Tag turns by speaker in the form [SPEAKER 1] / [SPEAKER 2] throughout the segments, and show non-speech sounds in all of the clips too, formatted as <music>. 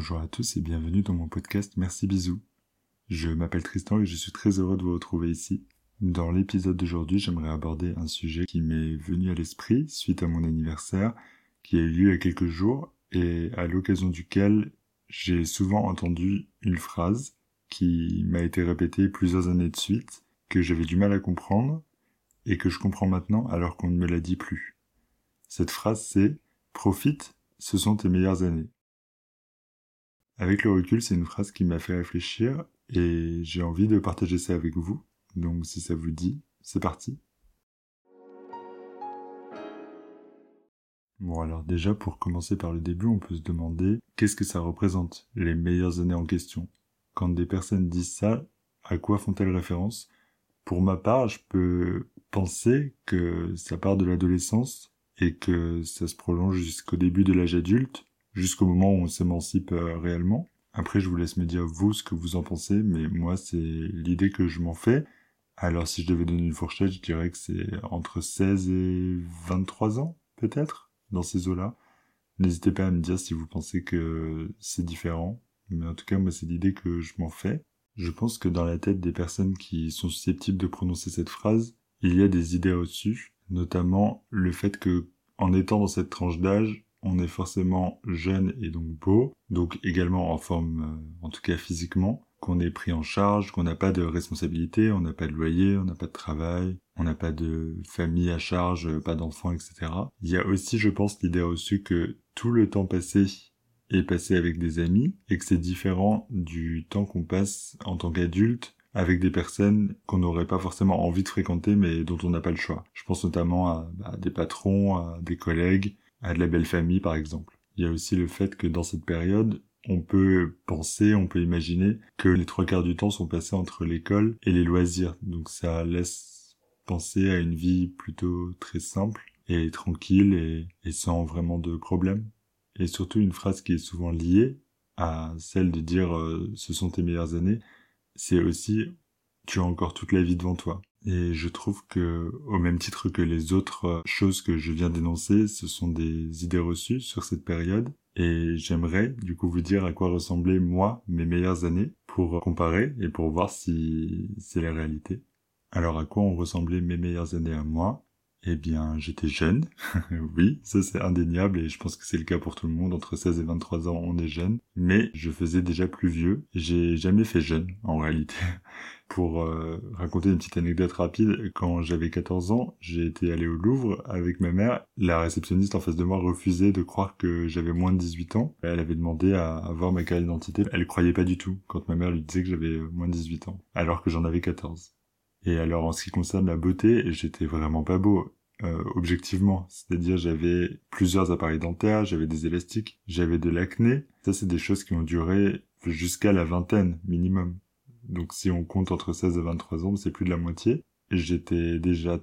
[SPEAKER 1] Bonjour à tous et bienvenue dans mon podcast Merci Bisous. Je m'appelle Tristan et je suis très heureux de vous retrouver ici. Dans l'épisode d'aujourd'hui, j'aimerais aborder un sujet qui m'est venu à l'esprit suite à mon anniversaire, qui a eu lieu il y a quelques jours, et à l'occasion duquel j'ai souvent entendu une phrase qui m'a été répétée plusieurs années de suite, que j'avais du mal à comprendre, et que je comprends maintenant alors qu'on ne me l'a dit plus. Cette phrase c'est Profite, ce sont tes meilleures années. Avec le recul, c'est une phrase qui m'a fait réfléchir et j'ai envie de partager ça avec vous. Donc si ça vous dit, c'est parti. Bon alors déjà pour commencer par le début, on peut se demander qu'est-ce que ça représente, les meilleures années en question? Quand des personnes disent ça, à quoi font-elles référence? Pour ma part, je peux penser que ça part de l'adolescence et que ça se prolonge jusqu'au début de l'âge adulte, jusqu'au moment où on s'émancipe euh, réellement. Après, je vous laisse me dire vous ce que vous en pensez, mais moi, c'est l'idée que je m'en fais. Alors, si je devais donner une fourchette, je dirais que c'est entre 16 et 23 ans, peut-être, dans ces eaux-là. N'hésitez pas à me dire si vous pensez que c'est différent. Mais en tout cas, moi, c'est l'idée que je m'en fais. Je pense que dans la tête des personnes qui sont susceptibles de prononcer cette phrase, il y a des idées reçues, notamment le fait que, en étant dans cette tranche d'âge, on est forcément jeune et donc beau, donc également en forme, euh, en tout cas physiquement, qu'on est pris en charge, qu'on n'a pas de responsabilité, on n'a pas de loyer, on n'a pas de travail, on n'a pas de famille à charge, pas d'enfants, etc. Il y a aussi, je pense, l'idée reçue que tout le temps passé est passé avec des amis et que c'est différent du temps qu'on passe en tant qu'adulte avec des personnes qu'on n'aurait pas forcément envie de fréquenter mais dont on n'a pas le choix. Je pense notamment à, à des patrons, à des collègues, à de la belle famille par exemple. Il y a aussi le fait que dans cette période, on peut penser, on peut imaginer que les trois quarts du temps sont passés entre l'école et les loisirs. Donc ça laisse penser à une vie plutôt très simple et tranquille et, sans vraiment de problème. Et surtout une phrase qui est souvent liée à celle de dire euh, ce sont tes meilleures années, c'est aussi tu as encore toute la vie devant toi. Et je trouve que, au même titre que les autres euh, choses que je viens d'énoncer, ce sont des idées reçues sur cette période. Et j'aimerais, du coup, vous dire à quoi ressemblaient, moi, mes meilleures années, pour comparer et pour voir si c'est la réalité. Alors, à quoi ont ressemblé mes meilleures années à moi? Eh bien, j'étais jeune. <laughs> oui, ça c'est indéniable et je pense que c'est le cas pour tout le monde. Entre 16 et 23 ans, on est jeune. Mais je faisais déjà plus vieux. J'ai jamais fait jeune, en réalité. <laughs> pour euh, raconter une petite anecdote rapide, quand j'avais 14 ans, j'ai été allé au Louvre avec ma mère. La réceptionniste en face de moi refusait de croire que j'avais moins de 18 ans. Elle avait demandé à avoir ma carte d'identité. Elle croyait pas du tout quand ma mère lui disait que j'avais moins de 18 ans, alors que j'en avais 14. Et alors en ce qui concerne la beauté, j'étais vraiment pas beau. Euh, objectivement, c'est-à-dire j'avais plusieurs appareils dentaires, j'avais des élastiques, j'avais de l'acné. Ça c'est des choses qui ont duré jusqu'à la vingtaine minimum. Donc si on compte entre 16 et 23 ans, c'est plus de la moitié. J'étais déjà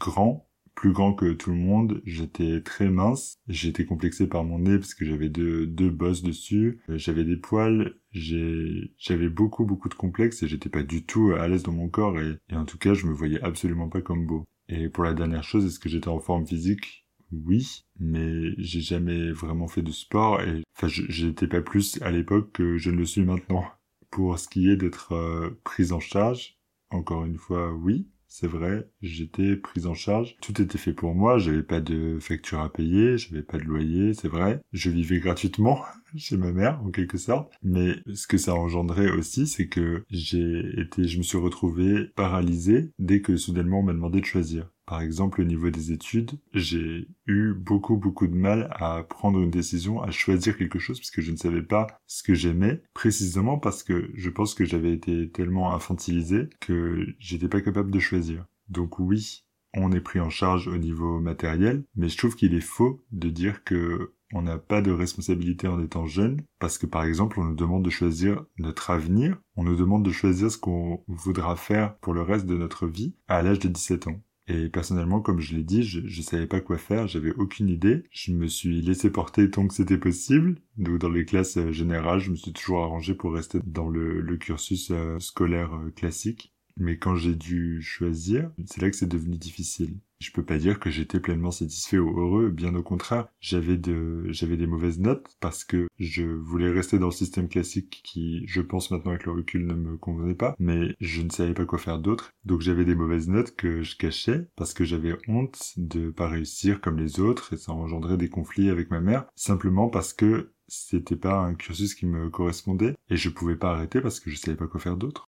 [SPEAKER 1] grand, plus grand que tout le monde, j'étais très mince, j'étais complexé par mon nez parce que j'avais deux, deux bosses dessus, euh, j'avais des poils, j'avais beaucoup beaucoup de complexes et j'étais pas du tout à l'aise dans mon corps et, et en tout cas je me voyais absolument pas comme beau. Et pour la dernière chose, est-ce que j'étais en forme physique? Oui, mais j'ai jamais vraiment fait de sport et enfin j'étais pas plus à l'époque que je ne le suis maintenant. Pour ce qui est d'être euh, prise en charge, encore une fois, oui, c'est vrai, j'étais prise en charge. Tout était fait pour moi, j'avais pas de facture à payer, j'avais pas de loyer, c'est vrai. Je vivais gratuitement <laughs> chez ma mère, en quelque sorte. Mais ce que ça a engendré aussi, c'est que j'ai été, je me suis retrouvé paralysé dès que soudainement on m'a demandé de choisir. Par exemple, au niveau des études, j'ai eu beaucoup beaucoup de mal à prendre une décision, à choisir quelque chose parce que je ne savais pas ce que j'aimais, précisément parce que je pense que j'avais été tellement infantilisé que j'étais pas capable de choisir. Donc oui, on est pris en charge au niveau matériel, mais je trouve qu'il est faux de dire que on n'a pas de responsabilité en étant jeune, parce que par exemple, on nous demande de choisir notre avenir, on nous demande de choisir ce qu'on voudra faire pour le reste de notre vie à l'âge de 17 ans. Et personnellement, comme je l'ai dit, je, je savais pas quoi faire, j'avais aucune idée. Je me suis laissé porter tant que c'était possible. Donc dans les classes euh, générales, je me suis toujours arrangé pour rester dans le, le cursus euh, scolaire euh, classique. Mais quand j'ai dû choisir, c'est là que c'est devenu difficile. Je peux pas dire que j'étais pleinement satisfait ou heureux, bien au contraire. J'avais de, j'avais des mauvaises notes parce que je voulais rester dans le système classique qui, je pense maintenant avec le recul, ne me convenait pas, mais je ne savais pas quoi faire d'autre. Donc j'avais des mauvaises notes que je cachais parce que j'avais honte de pas réussir comme les autres et ça engendrait des conflits avec ma mère, simplement parce que c'était pas un cursus qui me correspondait et je pouvais pas arrêter parce que je savais pas quoi faire d'autre.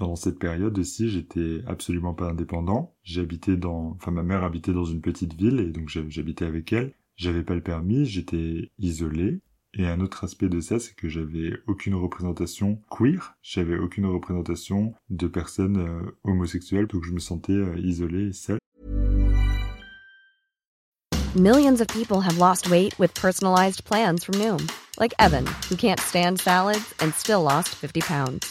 [SPEAKER 1] Pendant cette période aussi, j'étais absolument pas indépendant. J'habitais dans, enfin, ma mère habitait dans une petite ville et donc j'habitais avec elle. J'avais pas le permis, j'étais isolé. Et un autre aspect de ça, c'est que j'avais aucune représentation queer, j'avais aucune représentation de personnes euh, homosexuelles, donc je me sentais euh, isolé et seul.
[SPEAKER 2] Millions of people have lost weight with personalized plans from Noom, like Evan, who can't stand salads and still lost 50 pounds.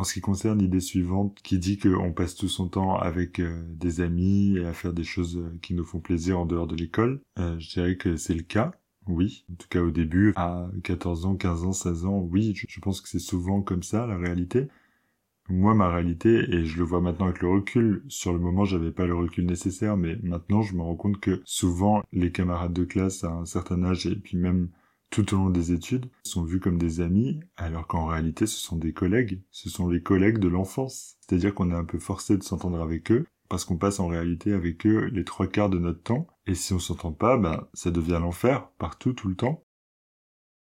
[SPEAKER 1] En ce qui concerne l'idée suivante, qui dit qu'on passe tout son temps avec euh, des amis et à faire des choses euh, qui nous font plaisir en dehors de l'école, euh, je dirais que c'est le cas. Oui, en tout cas au début, à 14 ans, 15 ans, 16 ans, oui, je, je pense que c'est souvent comme ça la réalité. Moi, ma réalité, et je le vois maintenant avec le recul, sur le moment, j'avais pas le recul nécessaire, mais maintenant, je me rends compte que souvent, les camarades de classe à un certain âge, et puis même tout au long des études, sont vus comme des amis, alors qu'en réalité, ce sont des collègues. Ce sont les collègues de l'enfance. C'est-à-dire qu'on est un peu forcé de s'entendre avec eux, parce qu'on passe en réalité avec eux les trois quarts de notre temps, et si on s'entend pas, ben, ça devient l'enfer, partout, tout le temps.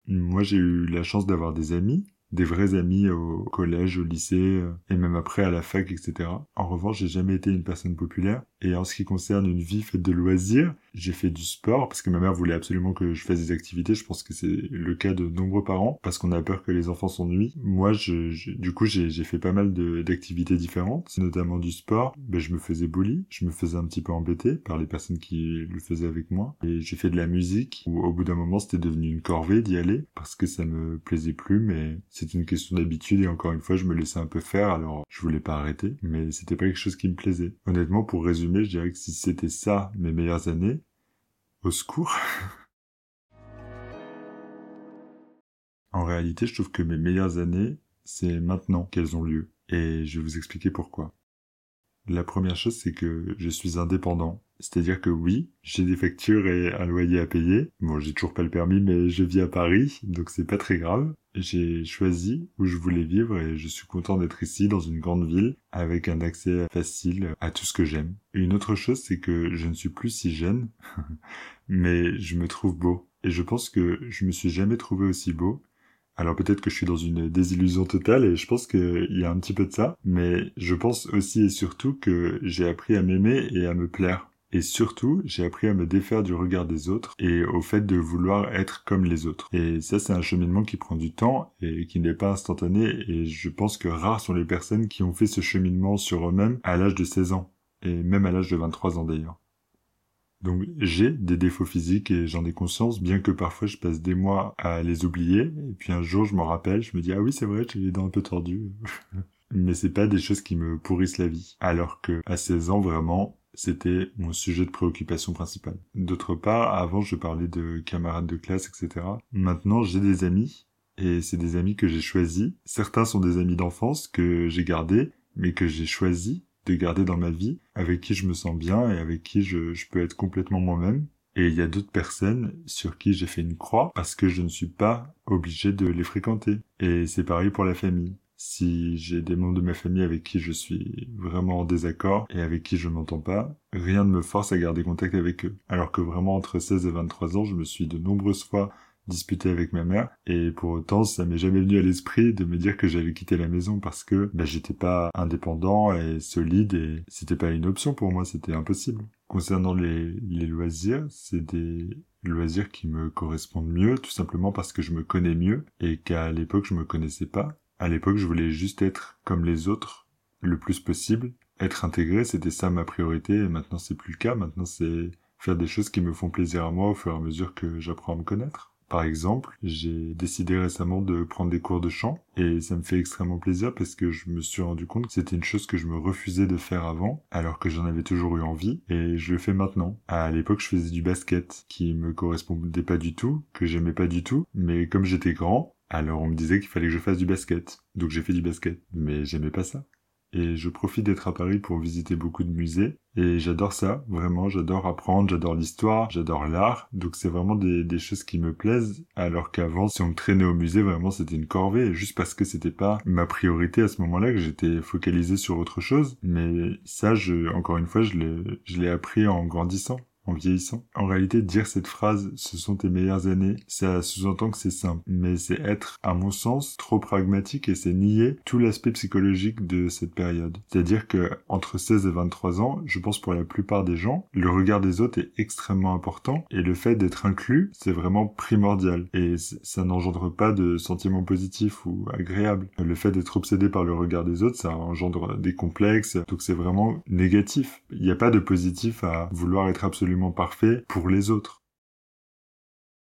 [SPEAKER 1] Moi, j'ai eu la chance d'avoir des amis, des vrais amis au collège, au lycée, et même après à la fac, etc. En revanche, j'ai jamais été une personne populaire. Et en ce qui concerne une vie faite de loisirs, j'ai fait du sport parce que ma mère voulait absolument que je fasse des activités. Je pense que c'est le cas de nombreux parents parce qu'on a peur que les enfants s'ennuient. Moi, du coup, j'ai fait pas mal d'activités différentes, notamment du sport. Ben, je me faisais bully, je me faisais un petit peu embêter par les personnes qui le faisaient avec moi. Et j'ai fait de la musique où au bout d'un moment, c'était devenu une corvée d'y aller parce que ça me plaisait plus, mais c'est une question d'habitude et encore une fois, je me laissais un peu faire alors je voulais pas arrêter, mais c'était pas quelque chose qui me plaisait. Honnêtement, pour résumer, je dirais que si c'était ça mes meilleures années, au secours. <laughs> en réalité, je trouve que mes meilleures années, c'est maintenant qu'elles ont lieu. Et je vais vous expliquer pourquoi. La première chose, c'est que je suis indépendant. C'est-à-dire que oui, j'ai des factures et un loyer à payer. Bon, j'ai toujours pas le permis, mais je vis à Paris, donc c'est pas très grave. J'ai choisi où je voulais vivre et je suis content d'être ici dans une grande ville avec un accès facile à tout ce que j'aime. Une autre chose, c'est que je ne suis plus si jeune, <laughs> mais je me trouve beau. Et je pense que je me suis jamais trouvé aussi beau. Alors peut-être que je suis dans une désillusion totale et je pense qu'il y a un petit peu de ça, mais je pense aussi et surtout que j'ai appris à m'aimer et à me plaire. Et surtout, j'ai appris à me défaire du regard des autres et au fait de vouloir être comme les autres. Et ça, c'est un cheminement qui prend du temps et qui n'est pas instantané. Et je pense que rares sont les personnes qui ont fait ce cheminement sur eux-mêmes à l'âge de 16 ans. Et même à l'âge de 23 ans d'ailleurs. Donc j'ai des défauts physiques et j'en ai conscience, bien que parfois je passe des mois à les oublier. Et puis un jour je m'en rappelle, je me dis ah oui c'est vrai, j'ai les dents un peu tordues. <laughs> Mais c'est pas des choses qui me pourrissent la vie. Alors que à 16 ans vraiment, c'était mon sujet de préoccupation principal. D'autre part, avant je parlais de camarades de classe, etc. Maintenant j'ai des amis et c'est des amis que j'ai choisis. Certains sont des amis d'enfance que j'ai gardés, mais que j'ai choisis de garder dans ma vie, avec qui je me sens bien et avec qui je, je peux être complètement moi-même. Et il y a d'autres personnes sur qui j'ai fait une croix parce que je ne suis pas obligé de les fréquenter. Et c'est pareil pour la famille. Si j'ai des membres de ma famille avec qui je suis vraiment en désaccord et avec qui je m'entends pas, rien ne me force à garder contact avec eux. Alors que vraiment entre 16 et 23 ans, je me suis de nombreuses fois disputer avec ma mère et pour autant ça m'est jamais venu à l'esprit de me dire que j'allais quitter la maison parce que bah, j'étais pas indépendant et solide et c'était pas une option pour moi c'était impossible concernant les, les loisirs c'est des loisirs qui me correspondent mieux tout simplement parce que je me connais mieux et qu'à l'époque je me connaissais pas à l'époque je voulais juste être comme les autres le plus possible être intégré c'était ça ma priorité et maintenant c'est plus le cas maintenant c'est faire des choses qui me font plaisir à moi au fur et à mesure que j'apprends à me connaître par exemple, j'ai décidé récemment de prendre des cours de chant et ça me fait extrêmement plaisir parce que je me suis rendu compte que c'était une chose que je me refusais de faire avant alors que j'en avais toujours eu envie et je le fais maintenant. À l'époque, je faisais du basket qui me correspondait pas du tout, que j'aimais pas du tout, mais comme j'étais grand, alors on me disait qu'il fallait que je fasse du basket. Donc j'ai fait du basket, mais j'aimais pas ça. Et je profite d'être à Paris pour visiter beaucoup de musées. Et j'adore ça, vraiment, j'adore apprendre, j'adore l'histoire, j'adore l'art, donc c'est vraiment des, des, choses qui me plaisent, alors qu'avant, si on me traînait au musée, vraiment c'était une corvée, juste parce que c'était pas ma priorité à ce moment-là, que j'étais focalisé sur autre chose, mais ça, je, encore une fois, je l'ai appris en grandissant en vieillissant. En réalité, dire cette phrase, ce sont tes meilleures années, ça sous-entend que c'est simple, mais c'est être, à mon sens, trop pragmatique et c'est nier tout l'aspect psychologique de cette période. C'est-à-dire que entre 16 et 23 ans, je pense pour la plupart des gens, le regard des autres est extrêmement important et le fait d'être inclus, c'est vraiment primordial et ça n'engendre pas de sentiments positifs ou agréables. Le fait d'être obsédé par le regard des autres, ça engendre des complexes, donc c'est vraiment négatif. Il n'y a pas de positif à vouloir être absolument parfait pour les autres.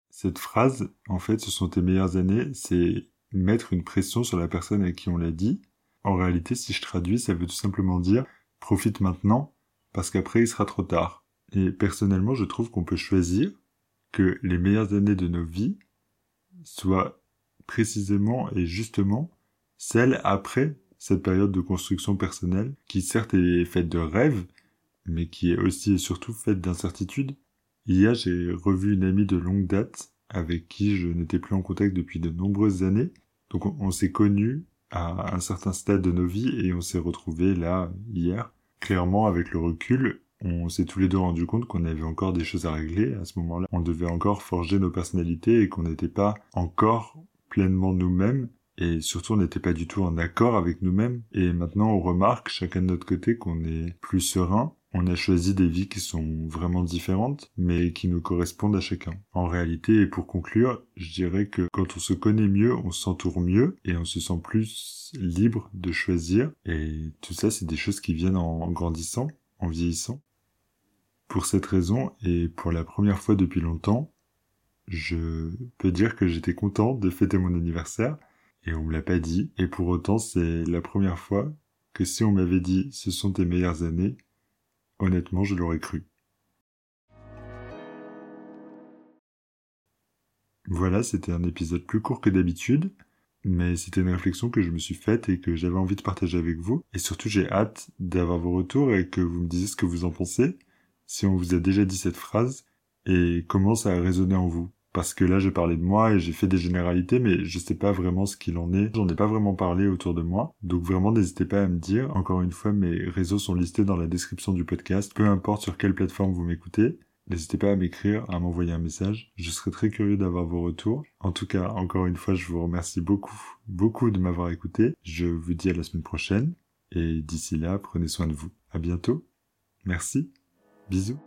[SPEAKER 1] Cette phrase, en fait, ce sont tes meilleures années, c'est mettre une pression sur la personne à qui on l'a dit. En réalité, si je traduis, ça veut tout simplement dire profite maintenant, parce qu'après il sera trop tard. Et personnellement, je trouve qu'on peut choisir que les meilleures années de nos vies soient précisément et justement celles après cette période de construction personnelle, qui certes est faite de rêves, mais qui est aussi et surtout faite d'incertitudes. Hier, j'ai revu une amie de longue date avec qui je n'étais plus en contact depuis de nombreuses années. Donc on, s'est connus à un certain stade de nos vies et on s'est retrouvés là hier. Clairement, avec le recul, on s'est tous les deux rendu compte qu'on avait encore des choses à régler à ce moment-là. On devait encore forger nos personnalités et qu'on n'était pas encore pleinement nous-mêmes et surtout on n'était pas du tout en accord avec nous-mêmes. Et maintenant on remarque chacun de notre côté qu'on est plus serein on a choisi des vies qui sont vraiment différentes, mais qui nous correspondent à chacun. En réalité, et pour conclure, je dirais que quand on se connaît mieux, on s'entoure mieux et on se sent plus libre de choisir. Et tout ça, c'est des choses qui viennent en grandissant, en vieillissant. Pour cette raison, et pour la première fois depuis longtemps, je peux dire que j'étais content de fêter mon anniversaire, et on me l'a pas dit, et pour autant c'est la première fois que si on m'avait dit ce sont tes meilleures années, Honnêtement, je l'aurais cru. Voilà, c'était un épisode plus court que d'habitude, mais c'était une réflexion que je me suis faite et que j'avais envie de partager avec vous. Et surtout, j'ai hâte d'avoir vos retours et que vous me disiez ce que vous en pensez, si on vous a déjà dit cette phrase, et comment ça a résonné en vous parce que là j'ai parlé de moi et j'ai fait des généralités mais je sais pas vraiment ce qu'il en est. J'en ai pas vraiment parlé autour de moi. Donc vraiment n'hésitez pas à me dire. Encore une fois mes réseaux sont listés dans la description du podcast. Peu importe sur quelle plateforme vous m'écoutez. N'hésitez pas à m'écrire, à m'envoyer un message. Je serais très curieux d'avoir vos retours. En tout cas, encore une fois, je vous remercie beaucoup, beaucoup de m'avoir écouté. Je vous dis à la semaine prochaine. Et d'ici là, prenez soin de vous. À bientôt. Merci. Bisous.